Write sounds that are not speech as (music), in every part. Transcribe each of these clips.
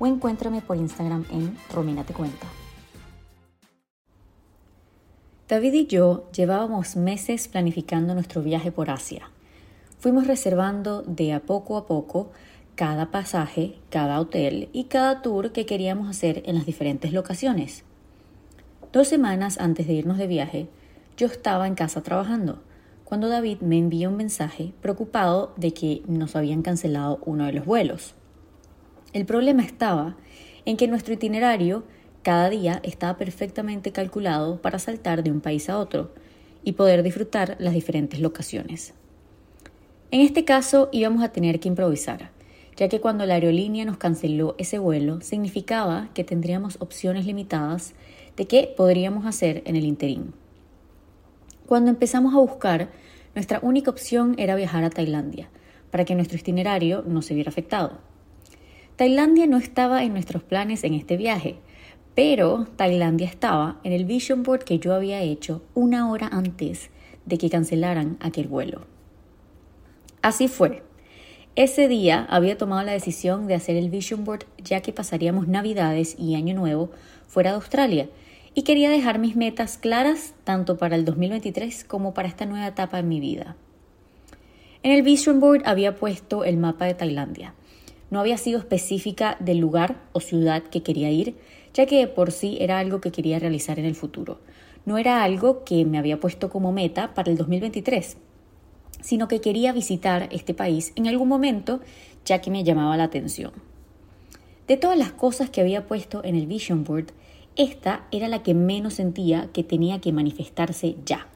o encuéntrame por Instagram en rominatecuenta. David y yo llevábamos meses planificando nuestro viaje por Asia. Fuimos reservando de a poco a poco cada pasaje, cada hotel y cada tour que queríamos hacer en las diferentes locaciones. Dos semanas antes de irnos de viaje, yo estaba en casa trabajando cuando David me envió un mensaje preocupado de que nos habían cancelado uno de los vuelos. El problema estaba en que nuestro itinerario cada día estaba perfectamente calculado para saltar de un país a otro y poder disfrutar las diferentes locaciones. En este caso íbamos a tener que improvisar, ya que cuando la aerolínea nos canceló ese vuelo significaba que tendríamos opciones limitadas de qué podríamos hacer en el interín. Cuando empezamos a buscar, nuestra única opción era viajar a Tailandia, para que nuestro itinerario no se viera afectado. Tailandia no estaba en nuestros planes en este viaje, pero Tailandia estaba en el vision board que yo había hecho una hora antes de que cancelaran aquel vuelo. Así fue. Ese día había tomado la decisión de hacer el vision board ya que pasaríamos Navidades y Año Nuevo fuera de Australia y quería dejar mis metas claras tanto para el 2023 como para esta nueva etapa en mi vida. En el Vision Board había puesto el mapa de Tailandia. No había sido específica del lugar o ciudad que quería ir, ya que por sí era algo que quería realizar en el futuro. No era algo que me había puesto como meta para el 2023, sino que quería visitar este país en algún momento, ya que me llamaba la atención. De todas las cosas que había puesto en el Vision Board, esta era la que menos sentía que tenía que manifestarse ya,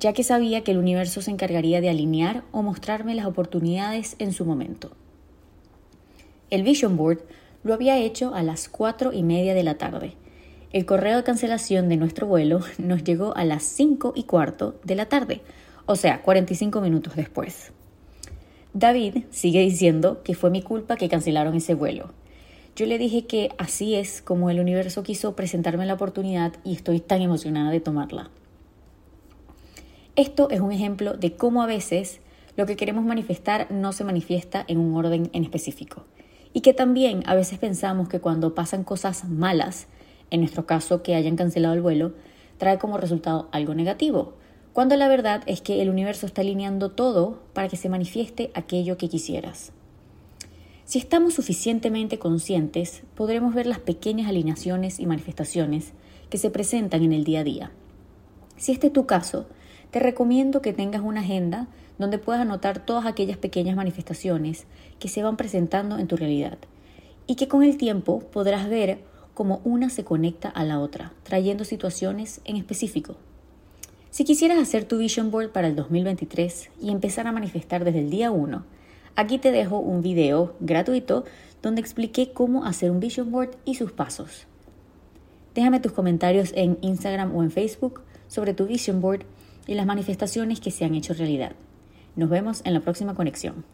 ya que sabía que el universo se encargaría de alinear o mostrarme las oportunidades en su momento. El Vision Board lo había hecho a las cuatro y media de la tarde. El correo de cancelación de nuestro vuelo (laughs) nos llegó a las cinco y cuarto de la tarde, o sea, 45 minutos después. David sigue diciendo que fue mi culpa que cancelaron ese vuelo yo le dije que así es como el universo quiso presentarme la oportunidad y estoy tan emocionada de tomarla. Esto es un ejemplo de cómo a veces lo que queremos manifestar no se manifiesta en un orden en específico. Y que también a veces pensamos que cuando pasan cosas malas, en nuestro caso que hayan cancelado el vuelo, trae como resultado algo negativo, cuando la verdad es que el universo está alineando todo para que se manifieste aquello que quisieras. Si estamos suficientemente conscientes, podremos ver las pequeñas alineaciones y manifestaciones que se presentan en el día a día. Si este es tu caso, te recomiendo que tengas una agenda donde puedas anotar todas aquellas pequeñas manifestaciones que se van presentando en tu realidad y que con el tiempo podrás ver cómo una se conecta a la otra, trayendo situaciones en específico. Si quisieras hacer tu vision board para el 2023 y empezar a manifestar desde el día 1, Aquí te dejo un video gratuito donde expliqué cómo hacer un vision board y sus pasos. Déjame tus comentarios en Instagram o en Facebook sobre tu vision board y las manifestaciones que se han hecho realidad. Nos vemos en la próxima conexión.